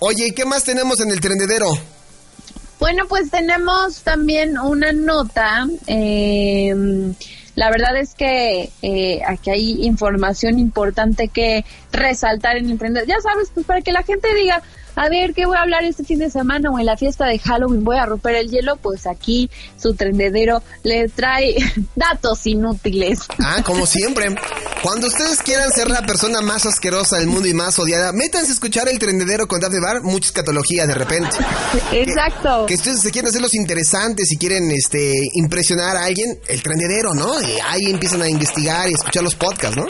Oye, ¿y qué más tenemos en el trendedero? Bueno, pues tenemos también una nota. Eh, la verdad es que eh, aquí hay información importante que resaltar en el trendedero. Ya sabes, pues para que la gente diga, a ver, ¿qué voy a hablar este fin de semana o en la fiesta de Halloween? Voy a romper el hielo, pues aquí su trendedero le trae datos inútiles. Ah, como siempre. Cuando ustedes quieran ser la persona más asquerosa del mundo y más odiada, métanse a escuchar el trendedero con Daphne Bar, mucha escatología de repente. Exacto. Que, que ustedes se quieren hacer los interesantes y quieren este impresionar a alguien, el trendedero, ¿no? Y ahí empiezan a investigar y escuchar los podcasts, ¿no?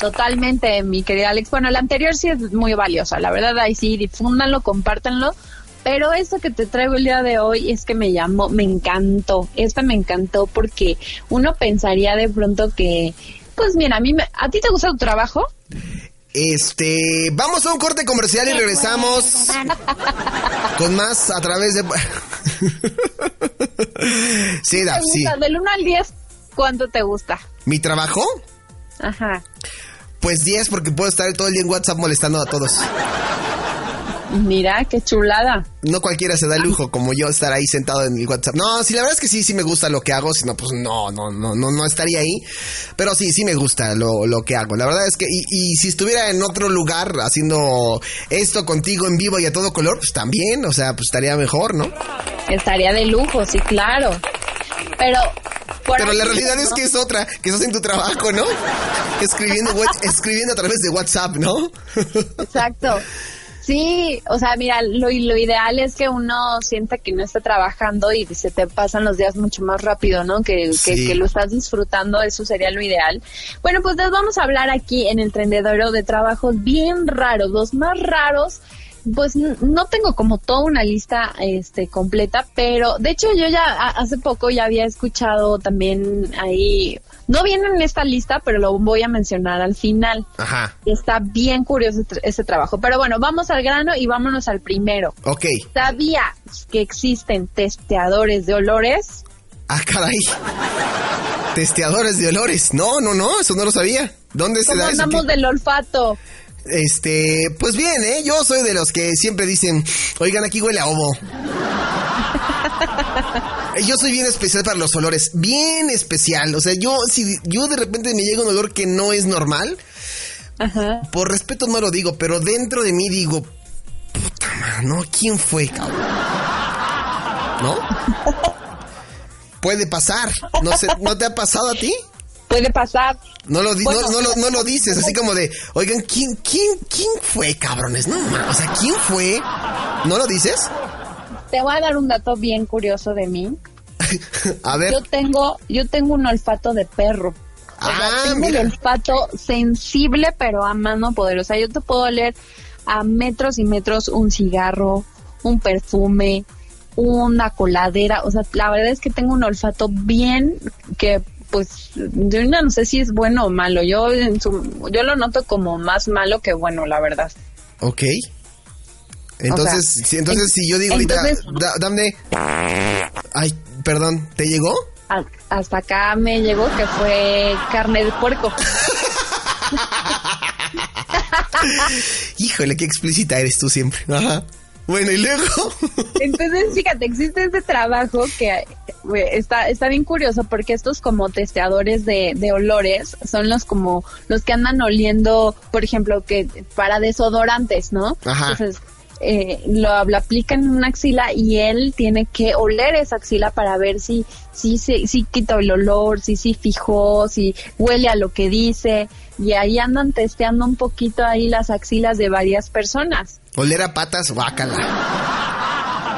Totalmente, mi querida Alex. Bueno, la anterior sí es muy valiosa, la verdad, ahí sí, difúndanlo, compártanlo. Pero esto que te traigo el día de hoy es que me llamó, me encantó. Esta me encantó porque uno pensaría de pronto que, pues mira, a mí, me, ¿a ti te gusta tu trabajo? Este, vamos a un corte comercial y regresamos con más a través de... sí, Daf, sí. Del 1 al 10, ¿cuánto te gusta? ¿Mi trabajo? Ajá. Pues 10 porque puedo estar todo el día en WhatsApp molestando a todos. Mira, qué chulada. No cualquiera se da el lujo como yo estar ahí sentado en el WhatsApp. No, sí, la verdad es que sí, sí me gusta lo que hago, si no, pues no, no, no, no, no estaría ahí. Pero sí, sí me gusta lo, lo que hago. La verdad es que, y, y, si estuviera en otro lugar haciendo esto contigo en vivo y a todo color, pues también, o sea, pues estaría mejor, ¿no? Estaría de lujo, sí, claro. Pero pero la realidad es que es otra, que estás en tu trabajo, ¿no? Escribiendo, escribiendo a través de WhatsApp, ¿no? Exacto. Sí, o sea, mira, lo, lo ideal es que uno sienta que no está trabajando y se te pasan los días mucho más rápido, ¿no? Que, sí. que, que, lo estás disfrutando, eso sería lo ideal. Bueno, pues les vamos a hablar aquí en el Trendedero de trabajos bien raros, los más raros pues no tengo como toda una lista este completa, pero de hecho yo ya hace poco ya había escuchado también ahí no viene en esta lista, pero lo voy a mencionar al final. Ajá. Está bien curioso ese trabajo. Pero bueno, vamos al grano y vámonos al primero. Ok. ¿Sabía que existen testeadores de olores? Ah, caray. Testeadores de olores. No, no, no, eso no lo sabía. ¿Dónde se da eso? Hablamos del olfato. Este, pues bien, ¿eh? Yo soy de los que siempre dicen, oigan, aquí huele a ovo. yo soy bien especial para los olores, bien especial. O sea, yo, si yo de repente me llega un olor que no es normal, Ajá. por respeto no lo digo, pero dentro de mí digo, puta madre, ¿no? ¿Quién fue, cabrón? ¿No? Puede pasar. No sé, ¿no te ha pasado a ti? Puede pasar. No lo, di bueno, no, no, lo, no lo dices, así como de, oigan, ¿quién, quién, quién fue, cabrones? No, o sea, ¿quién fue? ¿No lo dices? Te voy a dar un dato bien curioso de mí. a ver. Yo tengo, yo tengo un olfato de perro. O sea, Ah, tengo mira. un olfato sensible, pero a mano poderosa. Yo te puedo oler a metros y metros un cigarro, un perfume, una coladera. O sea, la verdad es que tengo un olfato bien que pues yo no sé si es bueno o malo. Yo en su, yo lo noto como más malo que bueno, la verdad. Ok. Entonces, O sea, si, entonces en- si yo digo ahorita, da- dame... Ay, perdón, ¿te llegó? A- hasta acá me llegó que fue carne de puerco. Híjole, qué explícita eres tú siempre. Ajá. Bueno, y luego... Entonces, fíjate, existe este trabajo que está, está bien curioso porque estos como testeadores de, de olores son los como los que andan oliendo, por ejemplo, que para desodorantes, ¿no? Ajá. Entonces, eh, lo, lo aplican en una axila y él tiene que oler esa axila para ver si, si, si, si quita el olor, si, si fijó, si huele a lo que dice. Y ahí andan testeando un poquito ahí las axilas de varias personas. Oler a patas, guácala.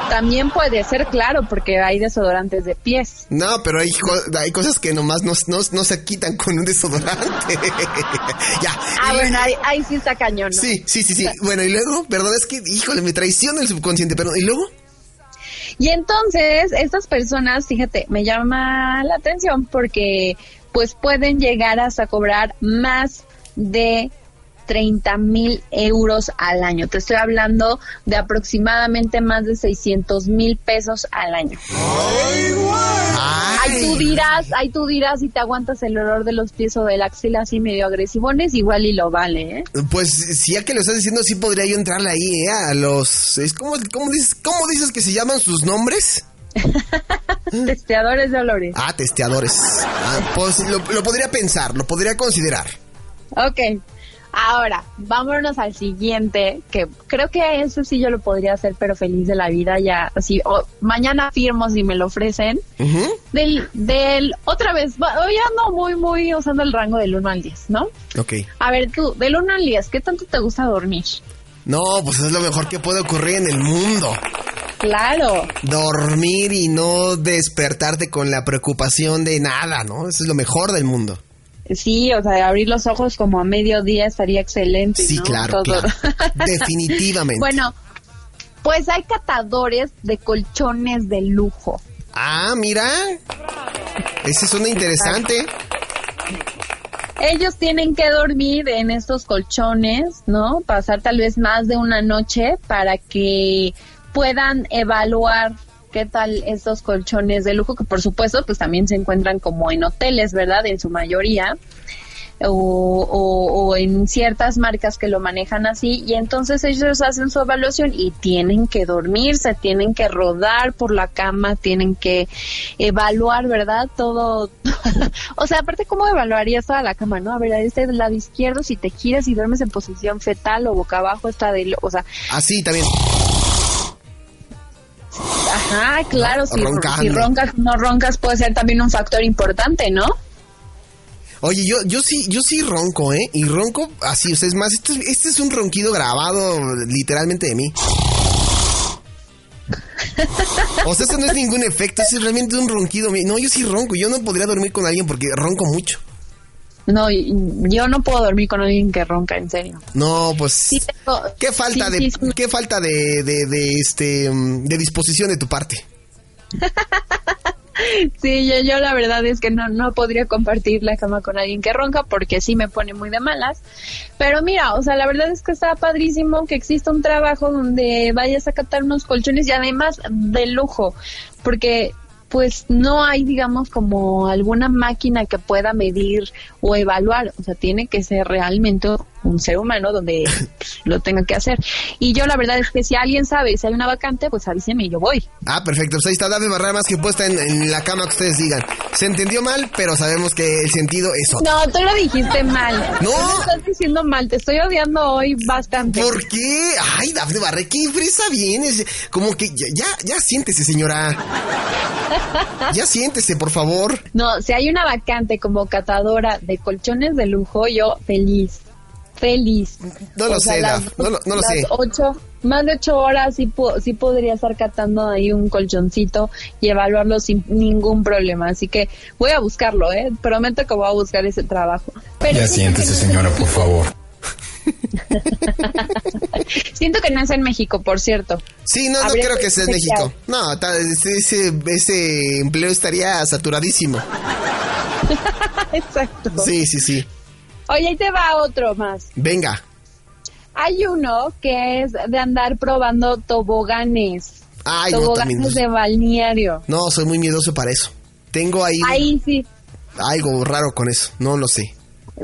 También puede ser, claro, porque hay desodorantes de pies. No, pero hay, hay cosas que nomás no, no, se quitan con un desodorante. ya. Ah, bueno, ahí, sí está cañón. ¿no? Sí, sí, sí, sí. Bueno, y luego, perdón, es que, híjole, me traiciona el subconsciente, perdón. ¿Y luego? Y entonces, estas personas, fíjate, me llama la atención porque pues pueden llegar hasta cobrar más de 30 mil euros al año. Te estoy hablando de aproximadamente más de 600 mil pesos al año. Ay, tú dirás, ahí tú dirás si te aguantas el olor de los pies o del axila así medio agresivones, igual y lo vale, ¿eh? Pues si ya que lo estás diciendo, sí podría yo entrarle ahí, ¿eh? A los... ¿cómo, cómo, dices, ¿Cómo dices que se llaman sus nombres? testeadores de olores. Ah, testeadores. Ah, pues lo, lo podría pensar, lo podría considerar. Ok. Ahora, vámonos al siguiente, que creo que eso sí yo lo podría hacer, pero feliz de la vida ya, así, mañana firmo si me lo ofrecen. Del, del, otra vez, hoy ando muy, muy usando el rango del 1 al 10, ¿no? Ok. A ver, tú, del 1 al 10, ¿qué tanto te gusta dormir? No, pues es lo mejor que puede ocurrir en el mundo. Claro. Dormir y no despertarte con la preocupación de nada, ¿no? Eso es lo mejor del mundo. Sí, o sea, abrir los ojos como a mediodía estaría excelente. Sí, claro, Definitivamente. bueno, pues hay catadores de colchones de lujo. Ah, mira. Ese suena interesante. Ellos tienen que dormir en estos colchones, ¿no? Pasar tal vez más de una noche para que puedan evaluar qué tal estos colchones de lujo que por supuesto pues también se encuentran como en hoteles, ¿verdad? En su mayoría. O, en ciertas marcas que lo manejan así y entonces ellos hacen su evaluación y tienen que dormirse, tienen que rodar por la cama, tienen que evaluar, ¿verdad? Todo, o sea, aparte cómo evaluarías toda la cama, ¿no? A ver, este del lado izquierdo, si te giras y duermes en posición fetal o boca abajo, está de, o sea... Así también. Ajá, claro, si, roncas, no roncas puede ser también un factor importante, ¿no? Oye, yo, yo sí, yo sí ronco, ¿eh? Y ronco así, o sea, es más, este, este es un ronquido grabado literalmente de mí. O sea, esto no es ningún efecto, es realmente un ronquido. No, yo sí ronco, yo no podría dormir con alguien porque ronco mucho. No, yo no puedo dormir con alguien que ronca, en serio. No, pues. ¿Qué falta de qué falta de, de, este de disposición de tu parte? sí, yo, yo la verdad es que no, no podría compartir la cama con alguien que ronca porque sí me pone muy de malas. Pero mira, o sea, la verdad es que está padrísimo que exista un trabajo donde vayas a captar unos colchones y además de lujo, porque pues no hay, digamos, como alguna máquina que pueda medir o evaluar. O sea, tiene que ser realmente un ser humano donde lo tenga que hacer. Y yo la verdad es que si alguien sabe si hay una vacante, pues avíseme y yo voy. Ah, perfecto. Pues ahí está David Barrera más que puesta en, la cama que ustedes digan. Se entendió mal, pero sabemos que el sentido es otro. No, tú lo dijiste mal. No. Tú estás diciendo mal. Te estoy odiando hoy bastante. ¿Por qué? Ay, David Barrera, qué fresa vienes. Como que ya, ya, ya siéntese, señora. ya siéntese, por favor. No, si hay una vacante como catadora de colchones de lujo, yo feliz feliz. No lo sé, no, lo, sé. Ocho, más de ocho horas sí, sí podría estar catando ahí un colchoncito y evaluarlo sin ningún problema. Así que voy a buscarlo, ¿eh? Prometo que voy a buscar ese trabajo. Pero ya siéntese, señora, por favor. Siento que no es en México, por cierto. Sí, no, no creo que sea en México. No, ese, ese empleo estaría saturadísimo. Exacto. Sí, sí, sí. Oye, ahí te va otro más. Venga. Hay uno que es de andar probando toboganes. Ay, toboganes de balneario. No, soy muy miedoso para eso. Tengo ahí. Ahí sí. Algo raro con eso, no lo sé.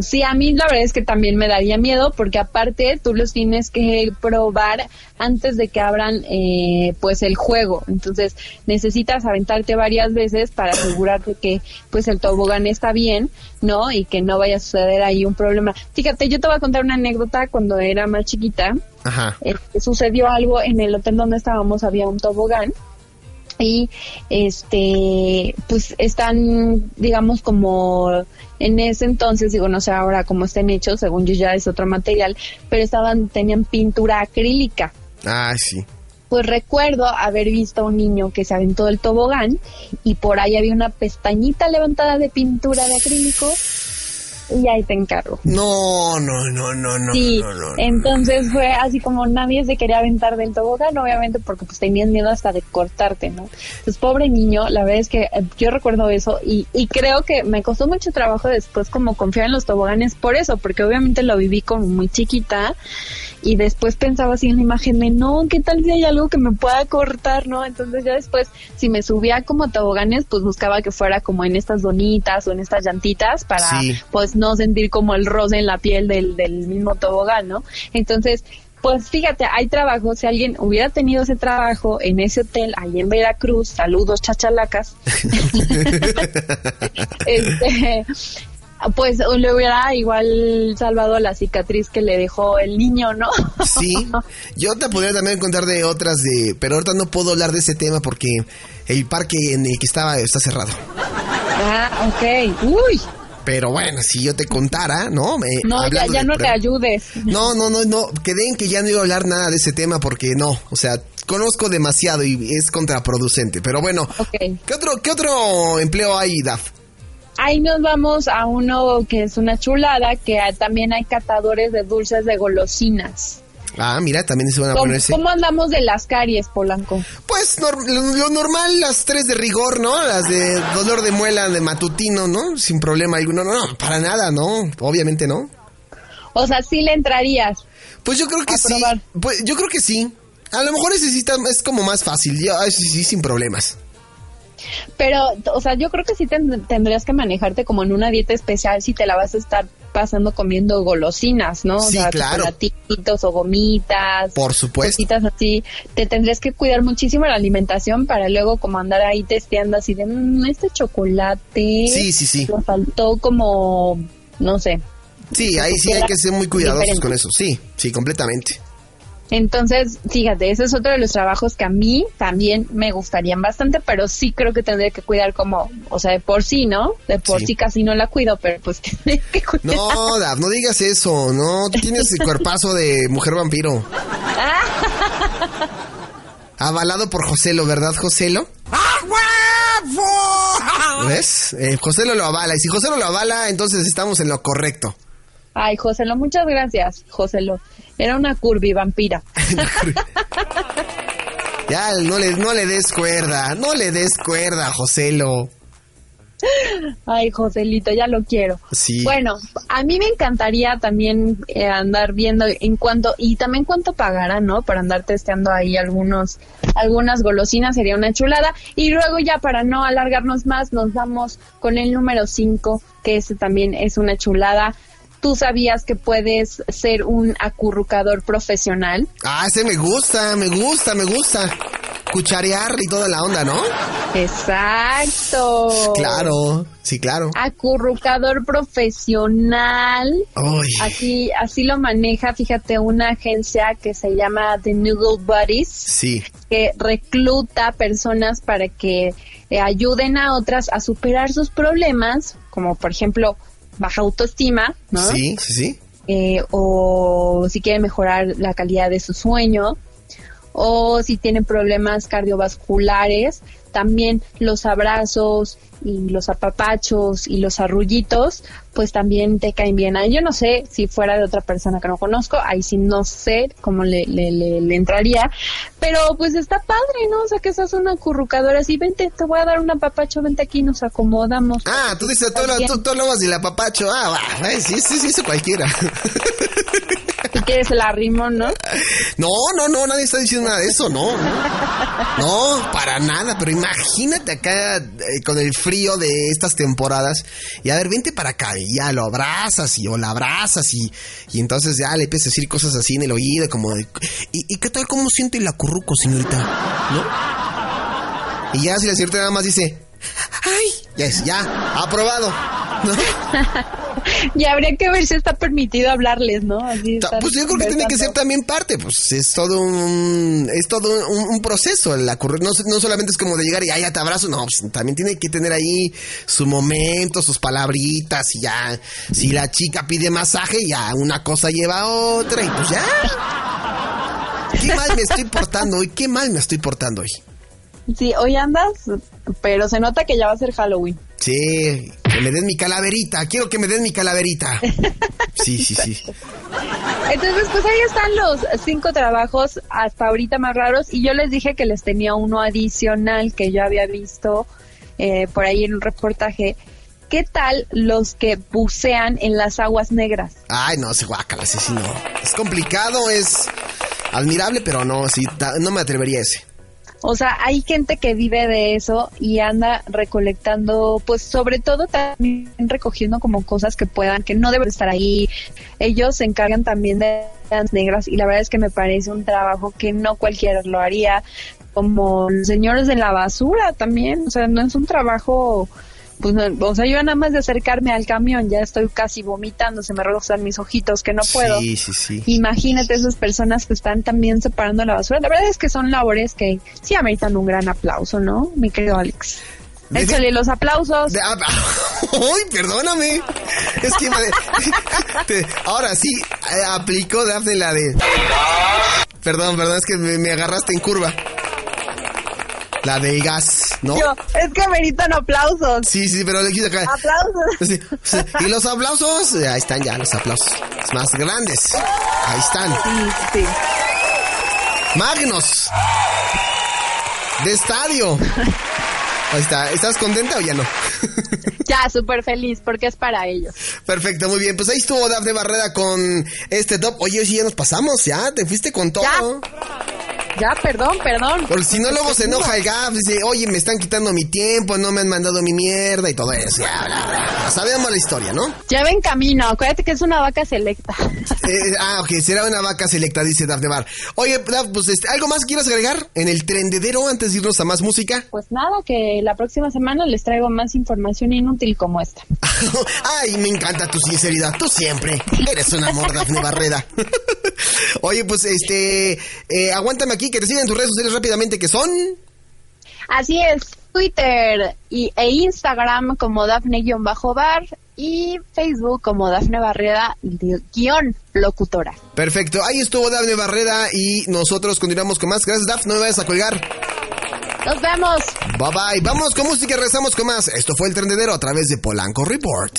Sí, a mí la verdad es que también me daría miedo porque aparte tú los tienes que probar antes de que abran eh, pues el juego. Entonces necesitas aventarte varias veces para asegurarte que pues el tobogán está bien, ¿no? Y que no vaya a suceder ahí un problema. Fíjate, yo te voy a contar una anécdota cuando era más chiquita. Ajá. Eh, sucedió algo en el hotel donde estábamos, había un tobogán y este pues están digamos como en ese entonces digo no sé ahora cómo estén hechos según yo ya es otro material pero estaban tenían pintura acrílica. Ah sí. Pues recuerdo haber visto a un niño que se aventó del tobogán y por ahí había una pestañita levantada de pintura de acrílico y ahí te encargo. No, no, no, no, no. Sí, no, no, no. entonces fue así como nadie se quería aventar del tobogán, obviamente porque pues tenían miedo hasta de cortarte, ¿no? Entonces, pobre niño, la verdad es que eh, yo recuerdo eso y, y creo que me costó mucho trabajo después como confiar en los toboganes por eso, porque obviamente lo viví como muy chiquita y después pensaba así en la imagen de no, ¿qué tal si hay algo que me pueda cortar, no? Entonces ya después, si me subía como a toboganes, pues buscaba que fuera como en estas donitas o en estas llantitas para Sí. pues no sentir como el roce en la piel del, del mismo tobogán, ¿no? Entonces, pues fíjate, hay trabajo, si alguien hubiera tenido ese trabajo en ese hotel ahí en Veracruz, saludos chachalacas, este, pues le hubiera igual salvado la cicatriz que le dejó el niño, ¿no? Sí, yo te podría también contar de otras de, pero ahorita no puedo hablar de ese tema porque el parque en el que estaba está cerrado. ah, ok, uy, Pero bueno, si yo te contara, ¿no? Me- no, ya, ya no te ayudes. No, no, no, no, quedé en que ya no iba a hablar nada de ese tema porque no, o sea, conozco demasiado y es contraproducente. Pero bueno, Ok. ¿qué otro, qué otro empleo hay, Daf? Ahí nos vamos a uno que es una chulada, que también hay catadores de dulces de golosinas. Ah, mira, también se van a ¿Cómo, ponerse. cómo andamos de las caries, Polanco? Pues lo, lo normal, las tres de rigor, ¿no? Las de dolor de muela, de matutino, ¿no? Sin problema alguno. No, no, para nada, ¿no? Obviamente no. O sea, sí le entrarías. Pues yo creo que sí. probar. Pues yo creo que sí. A lo mejor ese sí está- es como más fácil. Yo, sí, sí, sin problemas. Pero, o sea, yo creo que sí ten- tendrías que manejarte como en una dieta especial si te la vas a estar pasando comiendo golosinas, ¿no? Sí, o sea, claro. o gomitas. Por supuesto. Cositas así. Te tendrías que cuidar muchísimo la alimentación para luego como andar ahí testeando así de, "Mm, este chocolate. Sí, sí, sí. Le faltó como, no sé, Sí, ahí sí hay que ser muy cuidadosos Diferente. con eso. Sí, sí, completamente. Entonces, fíjate, ese es otro de los trabajos que a mí también me gustarían bastante, pero sí creo que tendría que cuidar como, o sea, de por sí, ¿no? De por Sí. sí, casi no la cuido, pero pues tendría que cuidar. No, Daf, no digas eso. No, tú tienes el cuerpazo de mujer vampiro. Avalado por Joselo, ¿verdad, Joselo? ¿Ves? Eh, Joselo lo avala. Y si Joselo lo avala, entonces estamos en lo correcto. Ay, Joselo, muchas gracias, Joselo. Era una curvi vampira. Ya, no le, no le des cuerda. No le des cuerda, Joselo. Ay, Joselito, ya lo quiero. Sí. Bueno, a mí me encantaría también eh, andar viendo en cuánto y también cuánto pagará, ¿no? Para andar testeando ahí algunos algunas golosinas sería una chulada y luego ya para no alargarnos más nos vamos con el número 5, que ese también es una chulada. ¿Tú sabías que puedes ser un acurrucador profesional? Ah, ese me gusta, me gusta, me gusta. Cucharear y toda la onda, ¿no? Exacto. Claro, sí, claro. Acurrucador profesional. Ay, Así, así lo maneja, fíjate, una agencia que se llama The Noodle Buddies, sí. que recluta personas para que eh, ayuden a otras a superar sus problemas, como por ejemplo baja autoestima, ¿no? Sí, sí, sí. Eh, o si quieren mejorar la calidad de su sueño, o si tienen problemas cardiovasculares, también los abrazos y los apapachos y los arrullitos, pues también te caen bien. Ahí yo no sé si fuera de otra persona que no conozco, ahí sí no sé cómo le, le, le, le entraría, pero pues está padre, ¿no? O sea, que seas una acurrucadora así, vente, te voy a dar un apapacho, vente aquí, nos acomodamos. Ah, tú dices, tú, Está bien. tú, tú hablabas del apapacho. Ah, va, ay, sí, sí, sí, eso cualquiera. Si quieres el arrimo, ¿no? No, no, no, nadie está diciendo nada de eso, no. No, para nada, pero imagínate acá eh, con el frío de estas temporadas y a ver, vente para acá y ya lo abrazas y o la abrazas y, y entonces ya le empiezas a decir cosas así en el oído como ¿y, qué tal cómo siente el acurruco, señorita? ¿No? Y ya si la señorita nada más dice, ¡ay! Ya es, ya, aprobado. ¿No? Y habría que ver si está permitido hablarles, ¿no? Así Pues yo creo que tiene que ser también parte, pues es todo un, es todo un, un proceso, la corre- no, no solamente es como de llegar y "Ay, ya te abrazo, no, pues también tiene que tener ahí su momento, sus palabritas y ya, si la chica pide masaje, ya una cosa lleva a otra y pues ya. qué mal me estoy portando hoy, qué mal me estoy portando hoy. Sí, hoy andas, pero se nota que ya va a ser Halloween. Sí, que me den mi calaverita, quiero que me den mi calaverita. Sí, sí, sí. Entonces, pues ahí están los cinco trabajos hasta ahorita más raros y yo les dije que les tenía uno adicional que yo había visto eh, por ahí en un reportaje. ¿Qué tal los que bucean en las aguas negras? Ay, no, se guácala, sí, sí, no. Es complicado, es admirable, pero no, sí, no me atrevería a ese. O sea, hay gente que vive de eso y anda recolectando, pues sobre todo también recogiendo como cosas que puedan, que no deben estar ahí. Ellos se encargan también de las negras y la verdad es que me parece un trabajo que no cualquiera lo haría, como los señores de la basura también. O sea, no es un trabajo pues, o sea, yo nada más de acercarme al camión ya estoy casi vomitando, se me rozan mis ojitos que no puedo. Sí, sí, sí. Imagínate esas personas que están también separando la basura. La verdad es que son labores que sí ameritan un gran aplauso, ¿no? Mi querido Alex. Échale los aplausos. Ah, ¡Uy, perdóname! Es que ahora sí, eh, aplicó Daphne la de... Perdón, perdón, es que me agarraste en curva. La del gas, ¿no? Yo, es que meritan aplausos. Sí, sí, pero le quise acá. Aplausos. Y los aplausos, ahí están ya los aplausos. Más grandes. Ahí están. Sí, sí. Magnos. De estadio. Ahí está. ¿Estás contenta o ya no? Ya, súper feliz, porque es para ellos. Perfecto, muy bien. Pues ahí estuvo Dafne Barrera con este top. Oye, sí, ya nos pasamos, ya. Te fuiste con todo. Ya, perdón, perdón. Porque si no, luego se enoja el GAF, dice, oye, me están quitando mi tiempo, no me han mandado mi mierda y todo eso. Ya, Sabemos la historia, ¿no? Ya ven camino, acuérdate que es una vaca selecta. Eh, ah, ok, será una vaca selecta, dice Dafne Bar. Oye, Daf, pues, este, ¿algo más quieras agregar en el trendedero antes de irnos a más música? Pues nada, que la próxima semana les traigo más información inútil como esta. Ay, me encanta tu sinceridad, tú siempre. Eres un amor, Dafne Barreda. Oye, pues, este, eh, aguántame aquí que te sigan tus redes sociales rápidamente, que son... Así es, Twitter y, e Instagram como Dafne-Bar y Facebook como Dafne Barreda guion locutora. Perfecto, ahí estuvo Dafne Barreda y nosotros continuamos con más. Gracias Dafne, no me vayas a colgar. Nos vemos. Bye bye. Vamos con música y regresamos con más. Esto fue el Trendedero a través de Polanco Report.